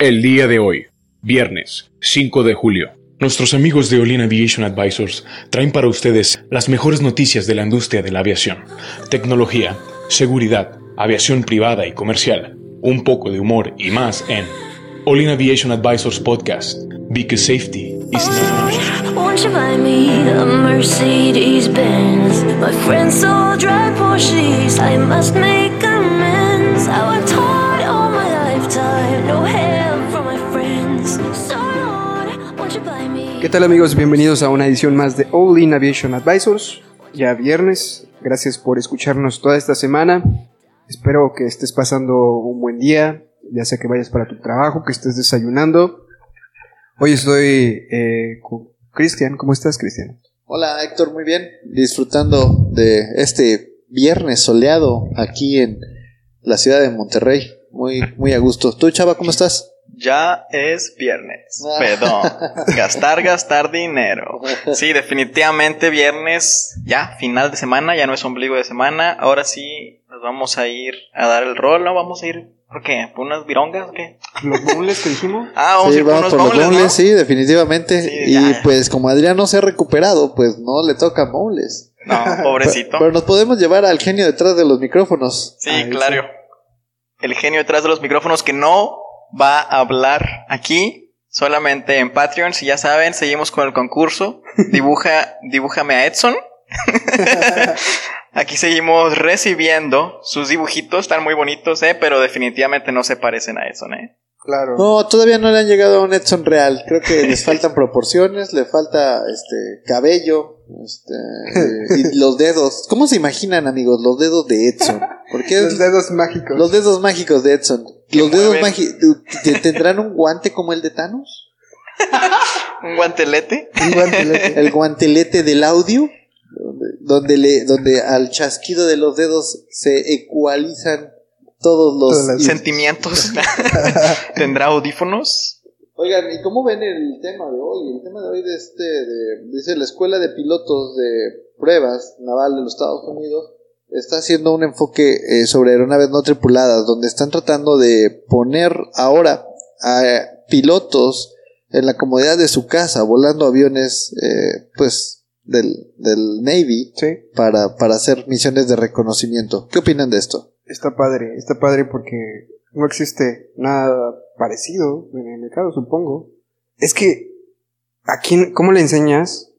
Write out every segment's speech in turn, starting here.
El día de hoy, viernes 5 de julio. Nuestros amigos de Olin Aviation Advisors traen para ustedes las mejores noticias de la industria de la aviación, tecnología, seguridad, aviación privada y comercial, un poco de humor y más en Olin Aviation Advisors Podcast, because safety is not. Won't you buy me a Mercedes Benz? My friends all drive Porsches. I must make ¿Qué tal amigos? Bienvenidos a una edición más de All In Aviation Advisors. Ya viernes, gracias por escucharnos toda esta semana. Espero que estés pasando un buen día, ya sea que vayas para tu trabajo, que estés desayunando. Hoy estoy eh, con Cristian. ¿Cómo estás, Cristian? Hola Héctor, muy bien. Disfrutando de este viernes soleado aquí en la ciudad de Monterrey. Muy, muy a gusto. ¿Tú, Chava, cómo estás? Ya es viernes. Ah. Perdón. gastar, gastar dinero. Sí, definitivamente viernes, ya, final de semana, ya no es ombligo de semana. Ahora sí nos vamos a ir a dar el rol, ¿no? Vamos a ir, ¿por qué? ¿Por unas virongas o qué? ¿Los bowls que dijimos? Ah, vamos a Sí, ir por vamos unos por los bowls, bowls, ¿no? sí, definitivamente. Sí, y ya. pues como Adrián no se ha recuperado, pues no le toca bowls. No, pobrecito. Pero nos podemos llevar al genio detrás de los micrófonos. Sí, Ahí claro. El genio detrás de los micrófonos que no va a hablar aquí, solamente en Patreon. Si ya saben, seguimos con el concurso. Dibuja, dibújame a Edson. aquí seguimos recibiendo sus dibujitos, están muy bonitos, eh, pero definitivamente no se parecen a Edson, eh. Claro. No, todavía no le han llegado a un Edson real. Creo que les faltan proporciones, le falta este cabello, este, y los dedos. ¿Cómo se imaginan, amigos, los dedos de Edson? Porque Los dedos mágicos. los dedos mágicos de Edson. Los dedos tendrán un guante como el de Thanos, Un guantelete. Un guantelete. el guantelete del audio, donde, donde le, donde al chasquido de los dedos se ecualizan todos los y- Sentimientos. ¿Tendrá audífonos? Oigan, ¿y cómo ven el tema de hoy? El tema de hoy de este, de, dice la Escuela de Pilotos de Pruebas Naval de los Estados Unidos está haciendo un enfoque eh, sobre aeronaves no tripuladas, donde están tratando de poner ahora a pilotos en la comodidad de su casa, volando aviones, eh, pues, del, del Navy Sí, para, para hacer misiones de reconocimiento. ¿Qué opinan de esto? está padre. Está padre porque no existe nada parecido en el mercado, supongo. Es que, ¿a quién, cómo le enseñas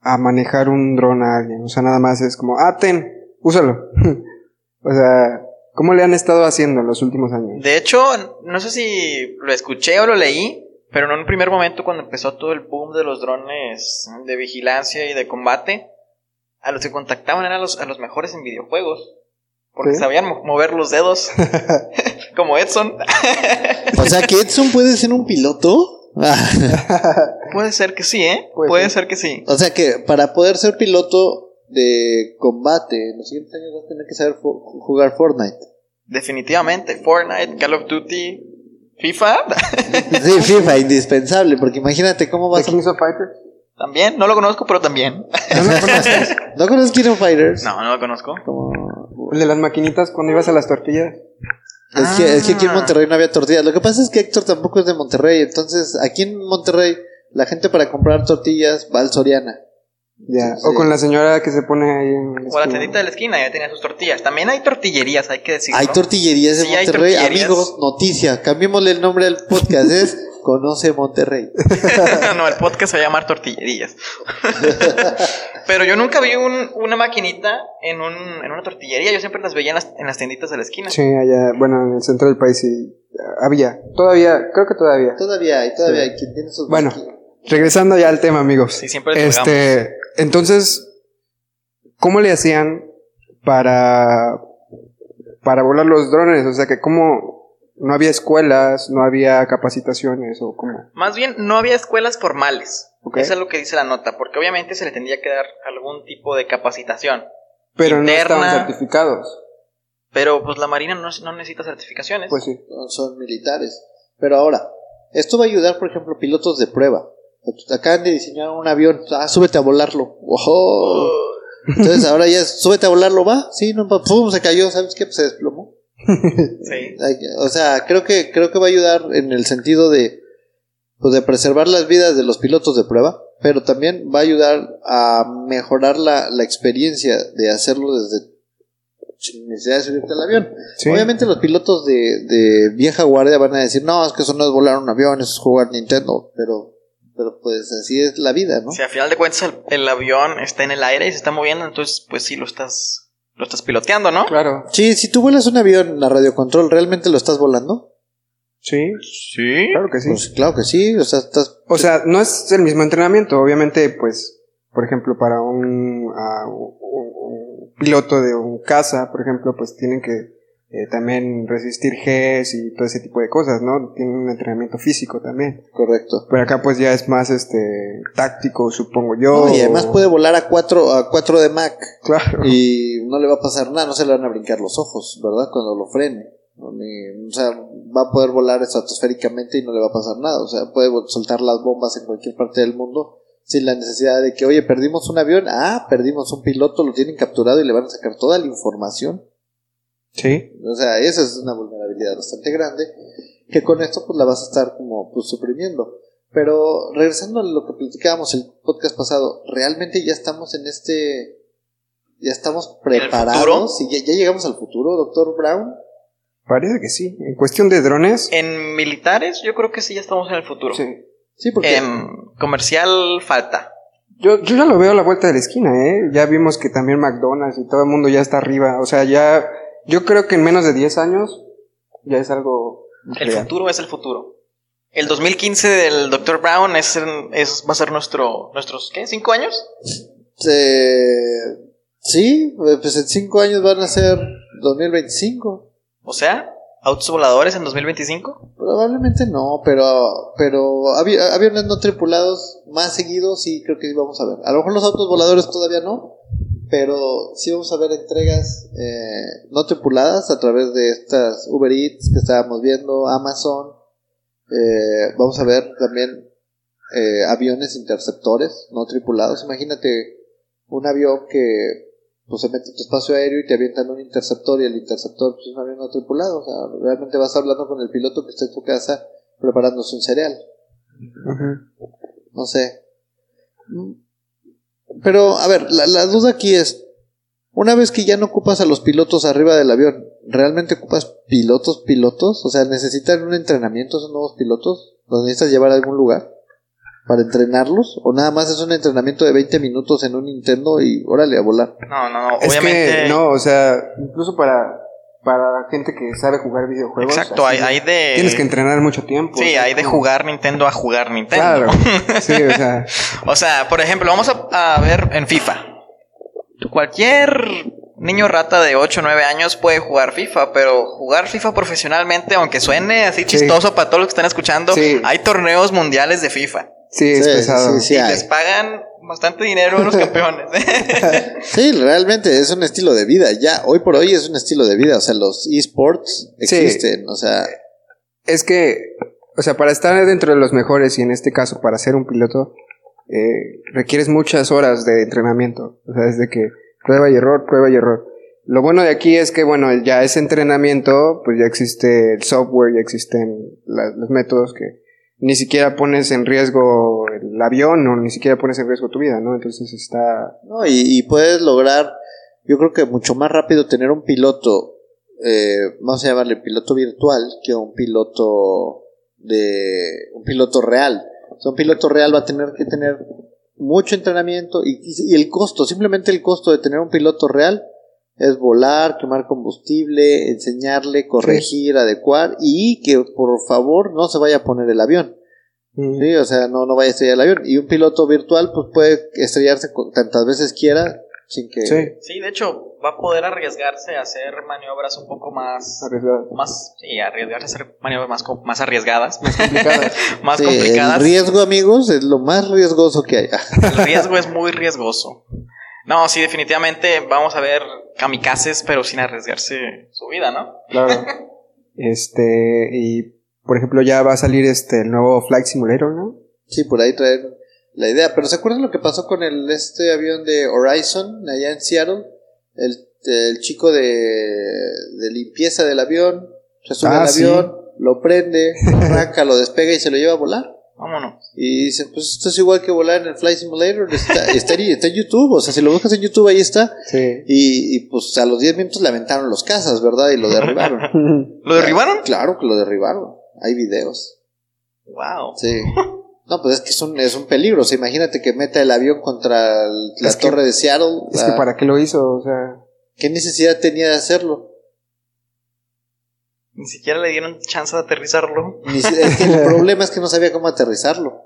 a manejar un dron a alguien? O sea, nada más es como, ah, ten, úsalo. o sea, ¿cómo le han estado haciendo en los últimos años? De hecho, no sé si lo escuché o lo leí, pero en un primer momento cuando empezó todo el boom de los drones de vigilancia y de combate, a los que contactaban eran los, a los mejores en videojuegos. Porque ¿Sí? sabían mo- mover los dedos. como Edson. O sea, que Edson puede ser un piloto. Puede ser que sí, ¿eh? Puede Puede, ser. ser que sí. O sea que para poder ser piloto de combate en los siguientes años vas a tener que saber fo- jugar Fortnite. Definitivamente. Fortnite, Call of Duty, FIFA. Sí, FIFA, indispensable, porque imagínate cómo ¿The vas a... Kings of Fighters? también, no lo conozco, pero también. ¿No lo conoces? ¿No conoces King of Fighters? no, no lo conozco. Como... El de las maquinitas cuando ibas a las tortillas. Es, que, es que aquí en Ah. Monterrey no había tortillas. Lo que pasa es que Héctor tampoco es de Monterrey, entonces aquí en Monterrey la gente para comprar tortillas va al Soriana. Ya. Sí, O con la señora que se pone ahí en la O la tiendita de la esquina ya tenía sus tortillas. También hay tortillerías, hay que decirlo. Hay tortillerías en Sí, Monterrey. tortillerías. Amigos, noticia, cambiémosle el nombre del podcast, es Conoce Monterrey. no, el podcast se va a llamar Tortillerías. Pero yo nunca vi un- una maquinita en, un, en una tortillería. Yo siempre las veía en las, en las tienditas de la esquina. Sí, allá, bueno, en el centro del país sí. Había. Todavía, creo que todavía. Todavía hay, todavía Sí. hay quien tiene sus Bueno. Regresando ya al tema, amigos. Sí, siempre Este, entonces, ¿cómo le hacían para para volar los drones? O sea, que cómo no había escuelas, no había capacitaciones o cómo. Más bien, no había escuelas formales. Ok. Eso es lo que dice la nota. Porque obviamente se le tendría que dar algún tipo de capacitación. Pero no estaban certificados. Pero pues la Marina no, no necesita certificaciones. Pues sí. no son militares. Pero ahora, esto va a ayudar, por ejemplo, pilotos de prueba. Acaban de diseñar un avión, ah, súbete a volarlo. ¡Ojo! Entonces ahora ya es, súbete a volarlo, va. Sí, no, pa- pum, se cayó, ¿sabes qué? Pues se desplomó. Sí. O sea, creo que, creo que va a ayudar en el sentido de, pues, de preservar las vidas de los pilotos de prueba, pero también va a ayudar a mejorar la, la experiencia de hacerlo desde sin necesidad de subirte al avión. Sí. Obviamente los pilotos de, de vieja guardia van a decir, no, es que eso no es volar un avión, eso es jugar Nintendo, pero, pero pues así es la vida, ¿no? Si a final de cuentas el, el avión está en el aire y se está moviendo, entonces pues sí lo estás lo estás piloteando, ¿no? Claro. Sí, si tú vuelas un avión a radiocontrol, ¿realmente lo estás volando? Sí, Sí. claro que sí. Pues claro que sí, o sea, estás... O sea, no es el mismo entrenamiento. Obviamente, pues, por ejemplo, para un, ah, un- un piloto de un caza, por ejemplo, pues tienen que eh, también resistir Gs y todo ese tipo de cosas, ¿no? Tienen un entrenamiento físico también. Correcto. Pero acá pues ya es más este táctico, supongo yo. No, y además puede volar a 4 a 4 de Mac Claro. y no le va a pasar nada, no se le van a brincar los ojos, ¿verdad? Cuando lo frene. No, ni- o sea, va a poder volar estratosféricamente y no le va a pasar nada. O sea, puede soltar las bombas en cualquier parte del mundo sin la necesidad de que, oye, perdimos un avión, ah, perdimos un piloto, lo tienen capturado y le van a sacar toda la información. Sí. O sea, esa es una vulnerabilidad bastante grande que con esto pues la vas a estar como pues suprimiendo. Pero regresando a lo que platicábamos el podcast pasado, realmente ya estamos en este ya estamos ¿En el preparados y ya, ya llegamos al futuro, doctor Brown. Parece que sí. En cuestión de drones. En militares yo creo que sí ya estamos en el futuro. Sí. Sí, porque En comercial falta. Yo, yo ya lo veo a la vuelta de la esquina, ¿eh? Ya vimos que también McDonald's y todo el mundo ya está arriba. O sea, ya. Yo creo que en menos de 10 años ya es algo. El real. futuro es el futuro. El 2015 del Dr. Brown es, es- va a ser nuestro, nuestros, ¿qué? ¿Cinco años? eh, sí, pues en cinco años van a ser 2025. O sea, autos voladores en 2025. Probablemente no, pero pero avi- aviones no tripulados más seguidos sí creo que sí vamos a ver. A lo mejor los autos voladores todavía no, pero sí vamos a ver entregas eh, no tripuladas a través de estas Uber Eats que estábamos viendo, Amazon. Eh, vamos a ver también eh, aviones interceptores no tripulados. Imagínate un avión que pues se mete en tu espacio aéreo y te avientan un interceptor y el interceptor pues, es un avión no tripulado. O sea, realmente vas hablando con el piloto que está en tu casa preparándose un cereal. No sé. Pero, a ver, la, la duda aquí es, una vez que ya no ocupas a los pilotos arriba del avión, ¿realmente ocupas pilotos, pilotos? O sea, ¿necesitan un entrenamiento esos nuevos pilotos? ¿Los necesitas llevar a algún lugar para entrenarlos? ¿O nada más es un entrenamiento de 20 minutos en un Nintendo y órale a volar? No, no, no. Es Obviamente. que, no, o sea, incluso para, para la gente que sabe jugar videojuegos. Exacto, hay, de. Tienes que entrenar mucho tiempo. o Sí, sea, hay de jugar Nintendo a jugar Nintendo. Claro. Sí, o sea. O sea, por ejemplo, vamos a, a ver en FIFA. Cualquier niño rata de 8 o 9 años puede jugar FIFA, pero jugar FIFA profesionalmente, aunque suene así chistoso para todos los que están escuchando, Sí. hay torneos mundiales de FIFA. Sí, es Sí, pesado. sí, sí. y les pagan bastante dinero a los campeones. Sí, realmente es un estilo de vida. Ya, hoy por hoy es un estilo de vida. O sea, los esports Sí. existen. O sea, Es que, o sea, para estar dentro de los mejores y en este caso para ser un piloto, eh, requieres muchas horas de entrenamiento. O sea, desde que prueba y error, prueba y error. Lo bueno de aquí es que, bueno, ya ese entrenamiento, pues ya existe el software, ya existen la- los métodos que ni siquiera pones en riesgo el avión o ni siquiera pones en riesgo tu vida, ¿no? Entonces está... ¿no? Y, y puedes lograr, yo creo que mucho más rápido tener un piloto, eh, vamos a llamarle piloto virtual, que un piloto de un piloto real. O sea, un piloto real va a tener que tener mucho entrenamiento y, y el costo, simplemente el costo de tener un piloto real es volar, quemar combustible, enseñarle, corregir, adecuar y que por favor no se vaya a poner el avión. mm, Sí, o sea, no, no vaya a estrellar el avión. Y un piloto virtual, pues puede estrellarse tantas veces quiera sin que. Sí, sí, de hecho, va a poder arriesgarse a hacer maniobras un poco más. Más, sí, arriesgarse a hacer maniobras más, más arriesgadas, Más complicadas. más Sí, complicadas. El riesgo, amigos, es lo más riesgoso que hay. El riesgo es muy riesgoso. No, sí, definitivamente vamos a ver kamikazes, pero sin arriesgarse su vida, ¿no? Claro. Este, y por ejemplo, ya va a salir este el nuevo Flight Simulator, ¿no? sí, por ahí traer la idea. Pero ¿se acuerdan lo que pasó con el este avión de Horizon allá en Seattle? El el chico de, de limpieza del avión se sube Ah, al sí. avión, lo prende, arranca, lo despega y se lo lleva a volar. Vámonos. Y dice, pues esto es igual que volar en el Flight Simulator, está, está, en, está en YouTube, o sea, si lo buscas en YouTube ahí está. Sí. Y, y, pues a los 10 minutos le aventaron los casas, ¿verdad? Y lo derribaron. ¿Lo derribaron? Claro que lo derribaron, hay videos. Wow. Sí. No, pues es que es un, es un peligro. O sea, imagínate que meta el avión contra el- la Es que- torre de Seattle. Es la- que para qué lo hizo, o sea. ¿Qué necesidad tenía de hacerlo? Ni siquiera le dieron chance de aterrizarlo. Ni si- es que el problema es que no sabía cómo aterrizarlo.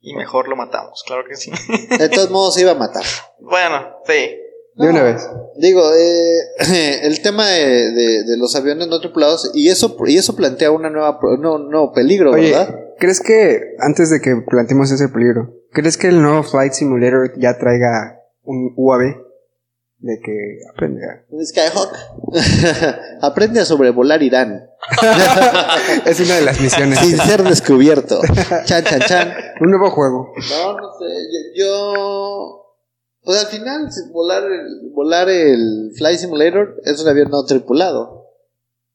Y mejor lo matamos, claro que sí. De todos modos se iba a matar. bueno, sí. De una vez. Digo, eh, el tema de, de- de los aviones no tripulados, y eso, y eso plantea una nueva, no, no, peligro, Oye, ¿verdad? ¿crees que, antes de que planteemos ese peligro, ¿crees que el nuevo Flight Simulator ya traiga un UAV? De que aprende a... Un Skyhawk. Aprende a sobrevolar Irán. es una de las misiones. Sin ser descubierto. Chan, chan, chan. Un nuevo juego. No, no sé. Yo. yo- Pues al final, volar el, volar el Flight Simulator es un avión no tripulado.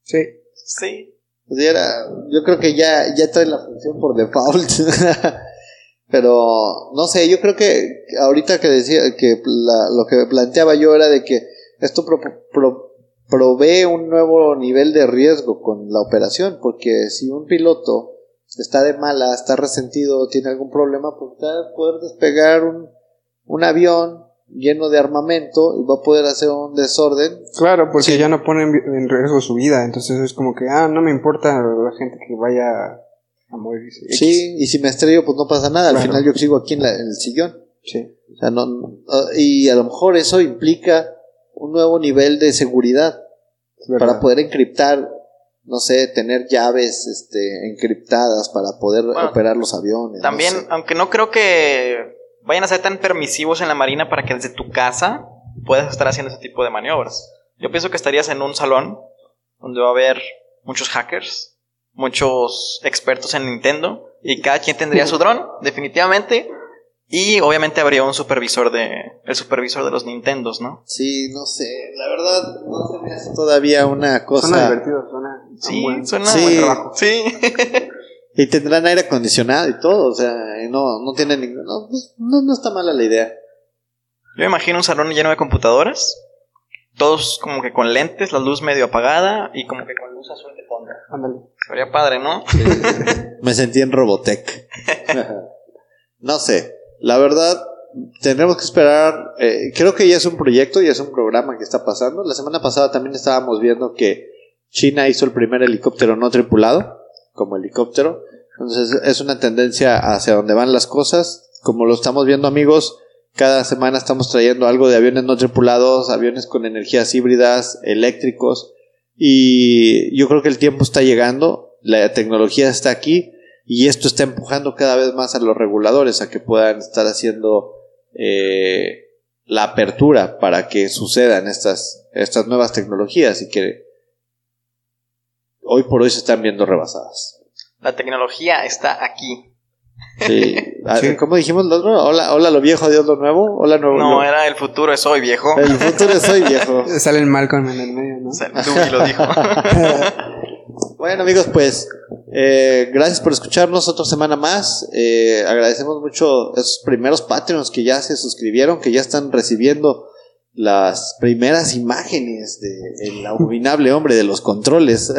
Sí. Sí. Sea, era- yo creo que ya, ya trae la función por default. Pero no sé, yo creo que ahorita que decía que la- lo que planteaba yo era de que esto pro- pro- provee un nuevo nivel de riesgo con la operación, porque si un piloto está de mala, está resentido, tiene algún problema, pues va a poder despegar un, un avión lleno de armamento y va a poder hacer un desorden Claro, porque ya no ponen en riesgo su vida. Entonces es como que, ah, no me importa la gente que vaya Sí, y si me estrello, pues no pasa nada. Al Claro. final yo sigo aquí en, la- en el sillón. Sí. O sea, no, no- y a lo mejor eso implica un nuevo nivel de seguridad para poder encriptar, no sé, tener llaves este, encriptadas para poder Bueno, operar los aviones. no También, sé. aunque no creo que vayan a ser tan permisivos en la marina para que desde tu casa puedas estar haciendo ese tipo de maniobras. Yo pienso que estarías en un salón donde va a haber muchos hackers, muchos expertos en Nintendo y cada quien tendría su dron, definitivamente. Y obviamente habría un supervisor de el supervisor de los Nintendos, ¿no? Sí, no sé, la verdad no se me hace todavía una cosa. Suena divertido, suena. Sí, buen- suena Sí. buen trabajo. Sí. Y tendrán aire acondicionado y todo, o sea, y no, no tiene ningún... No, no, no está mala la idea. Yo me imagino un salón lleno de computadoras, todos como que con lentes, la luz medio apagada y como que con luz azul de fondo. Ándale. Sería padre, ¿no? Me sentí en Robotech. no sé, la verdad, tendremos que esperar. eh, creo que ya es un proyecto, ya es un programa que está pasando. La semana pasada también estábamos viendo que China hizo el primer helicóptero no tripulado, como helicóptero. Entonces es una tendencia hacia donde van las cosas. Como lo estamos viendo, amigos, cada semana estamos trayendo algo de aviones no tripulados, aviones con energías híbridas, eléctricos. Y yo creo que el tiempo está llegando, la tecnología está aquí y esto está empujando cada vez más a los reguladores a que puedan estar haciendo eh, la apertura para que sucedan estas, estas nuevas tecnologías y que hoy por hoy se están viendo rebasadas. La tecnología está aquí. Sí. Ah, Sí. ¿Cómo dijimos lo otro? Hola, hola lo viejo, adiós lo nuevo. Hola nuevo. No, lo- era el futuro es hoy, viejo. El futuro es hoy, viejo. Sale el Malcolm en el medio, ¿no? Dewey lo dijo. Bueno amigos, pues eh, gracias por escucharnos otra semana más. Eh, agradecemos mucho esos primeros Patreons que ya se suscribieron, que ya están recibiendo las primeras imágenes de el abominable hombre de los controles,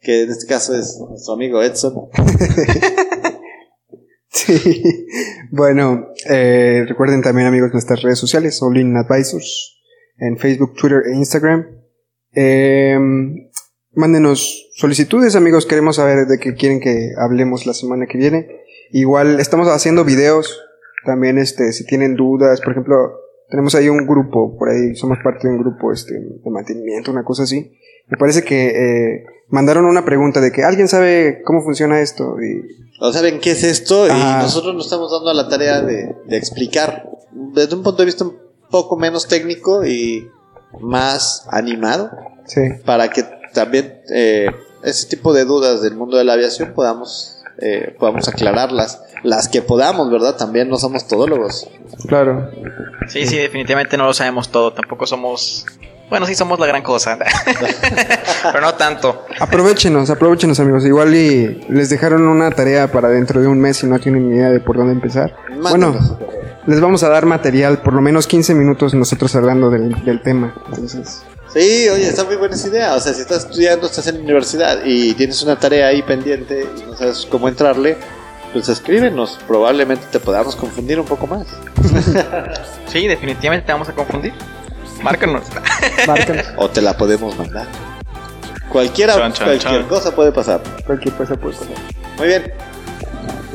que en este caso es nuestro amigo Edson. Bueno, eh, recuerden también, amigos, nuestras redes sociales, All In Advisors, en Facebook, Twitter e Instagram. Eh, mándenos solicitudes, amigos, queremos saber de qué quieren que hablemos la semana que viene. Igual estamos haciendo videos, también este, si tienen dudas, por ejemplo, tenemos ahí un grupo, por ahí somos parte de un grupo este, de mantenimiento, una cosa así. Me parece que eh, mandaron una pregunta de que alguien sabe cómo funciona esto y ¿No saben qué es esto? Y Ah. nosotros nos estamos dando a la tarea de, de explicar desde un punto de vista un poco menos técnico y más animado. sí. para que también eh, ese tipo de dudas del mundo de la aviación podamos eh, podamos aclararlas las que podamos verdad también no somos todólogos Claro. Sí, sí, definitivamente no lo sabemos todo. Tampoco somos Bueno, sí somos la gran cosa. Pero no tanto. Aprovechenos, aprovechenos amigos. Igual y les dejaron una tarea para dentro de un mes y no tienen ni idea de por dónde empezar. Bueno, les vamos a dar material, por lo menos 15 minutos nosotros hablando del, del tema. Entonces, Sí, oye, está muy buena esa idea. O sea, si estás estudiando, estás en la universidad y tienes una tarea ahí pendiente y no sabes cómo entrarle, pues escríbenos. Probablemente te podamos confundir un poco más. Sí, definitivamente te vamos a confundir. Márcanos. márcanos. O te la podemos mandar. Cualquiera, cualquier cosa puede pasar. Cualquier cosa puede pasar. Muy bien.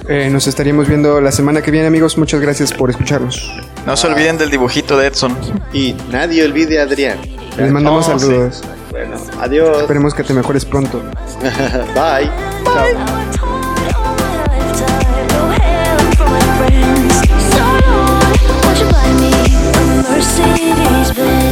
Eh, nos estaríamos viendo la semana que viene amigos. Muchas gracias por escucharnos. No se olviden del dibujito de Edson. Y nadie olvide a Adrián. Les mandamos Oh, sí. saludos. Bueno, adiós. Esperemos que te mejores pronto. Bye. Chao. Our city's been